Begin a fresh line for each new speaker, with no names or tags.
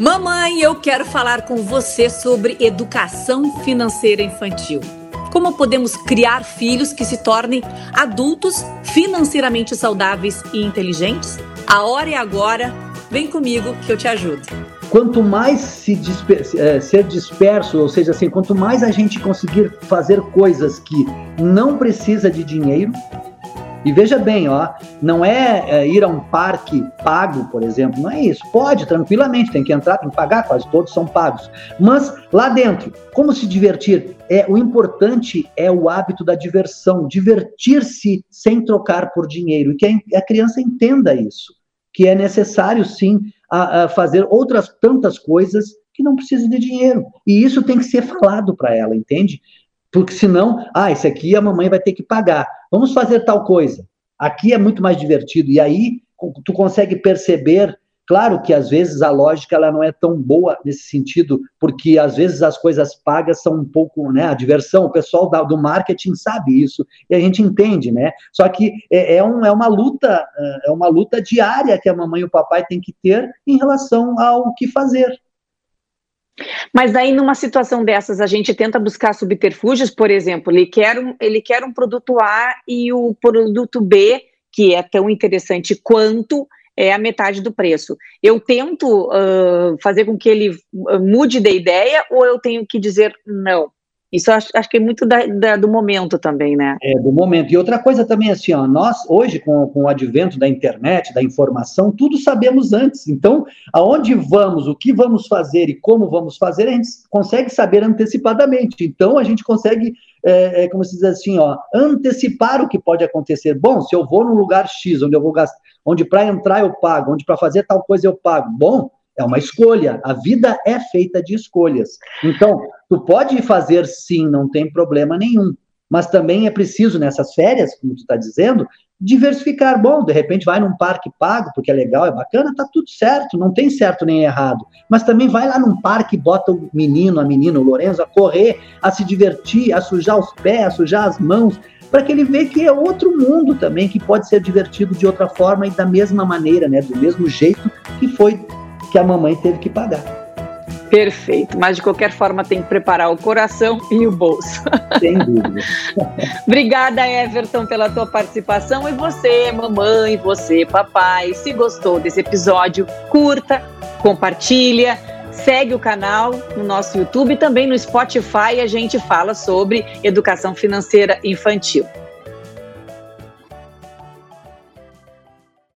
Mamãe, eu quero falar com você sobre educação financeira infantil. Como podemos criar filhos que se tornem adultos financeiramente saudáveis e inteligentes? A hora é agora. Vem comigo que eu te ajudo.
Quanto mais se disper é, ser disperso, ou seja, assim, quanto mais a gente conseguir fazer coisas que não precisa de dinheiro, e veja bem, ó, não é, é, ir a um parque pago, por exemplo, não é isso. Pode, tranquilamente, tem que entrar, tem que pagar, quase todos são pagos. Mas lá dentro, como se divertir? É o importante é o hábito da diversão, divertir-se sem trocar por dinheiro e que a, a criança entenda isso, que é necessário sim a, a fazer outras tantas coisas que não precisa de dinheiro. E isso tem que ser falado para ela, entende? Porque senão, ah, esse aqui a mamãe vai ter que pagar. Vamos fazer tal coisa. Aqui é muito mais divertido. E aí tu consegue perceber, claro que às vezes a lógica ela não é tão boa nesse sentido, porque às vezes as coisas pagas são um pouco, né, a diversão, o pessoal do marketing sabe isso, e a gente entende, né? Só que é, é, um, é uma luta, é uma luta diária que a mamãe e o papai têm que ter em relação ao que fazer.
Mas daí, numa situação dessas, a gente tenta buscar subterfúgios, por exemplo, ele quer um, ele quer um produto A e o produto B, que é tão interessante quanto, é a metade do preço. Eu tento uh, fazer com que ele mude de ideia ou eu tenho que dizer não? Isso acho, acho que é muito da, da, do momento também, né?
É, do momento. E outra coisa também, assim, ó, nós, hoje, com, com o advento da internet, da informação, tudo sabemos antes. Então, aonde vamos, o que vamos fazer e como vamos fazer, a gente consegue saber antecipadamente. Então, a gente consegue, é, é, como se diz assim, ó, antecipar o que pode acontecer. Bom, se eu vou num lugar X, onde eu vou gastar, onde para entrar eu pago, onde para fazer tal coisa eu pago. Bom, é uma escolha. A vida é feita de escolhas. Então, tu pode fazer sim, não tem problema nenhum. Mas também é preciso, nessas férias, como tu está dizendo, diversificar. Bom, de repente vai num parque pago, porque é legal, é bacana, tá tudo certo, não tem certo nem errado. Mas também vai lá num parque e bota o menino, a menina, o Lorenzo, a correr, a se divertir, a sujar os pés, a sujar as mãos, para que ele veja que é outro mundo também, que pode ser divertido de outra forma e da mesma maneira, né, do mesmo jeito que foi que a mamãe teve que pagar.
Perfeito, mas de qualquer forma tem que preparar o coração e o bolso.
Sem dúvida.
Obrigada, Everton, pela tua participação. E você, mamãe, você, papai, se gostou desse episódio, curta, compartilha, segue o canal no nosso YouTube e também no Spotify a gente fala sobre educação financeira infantil.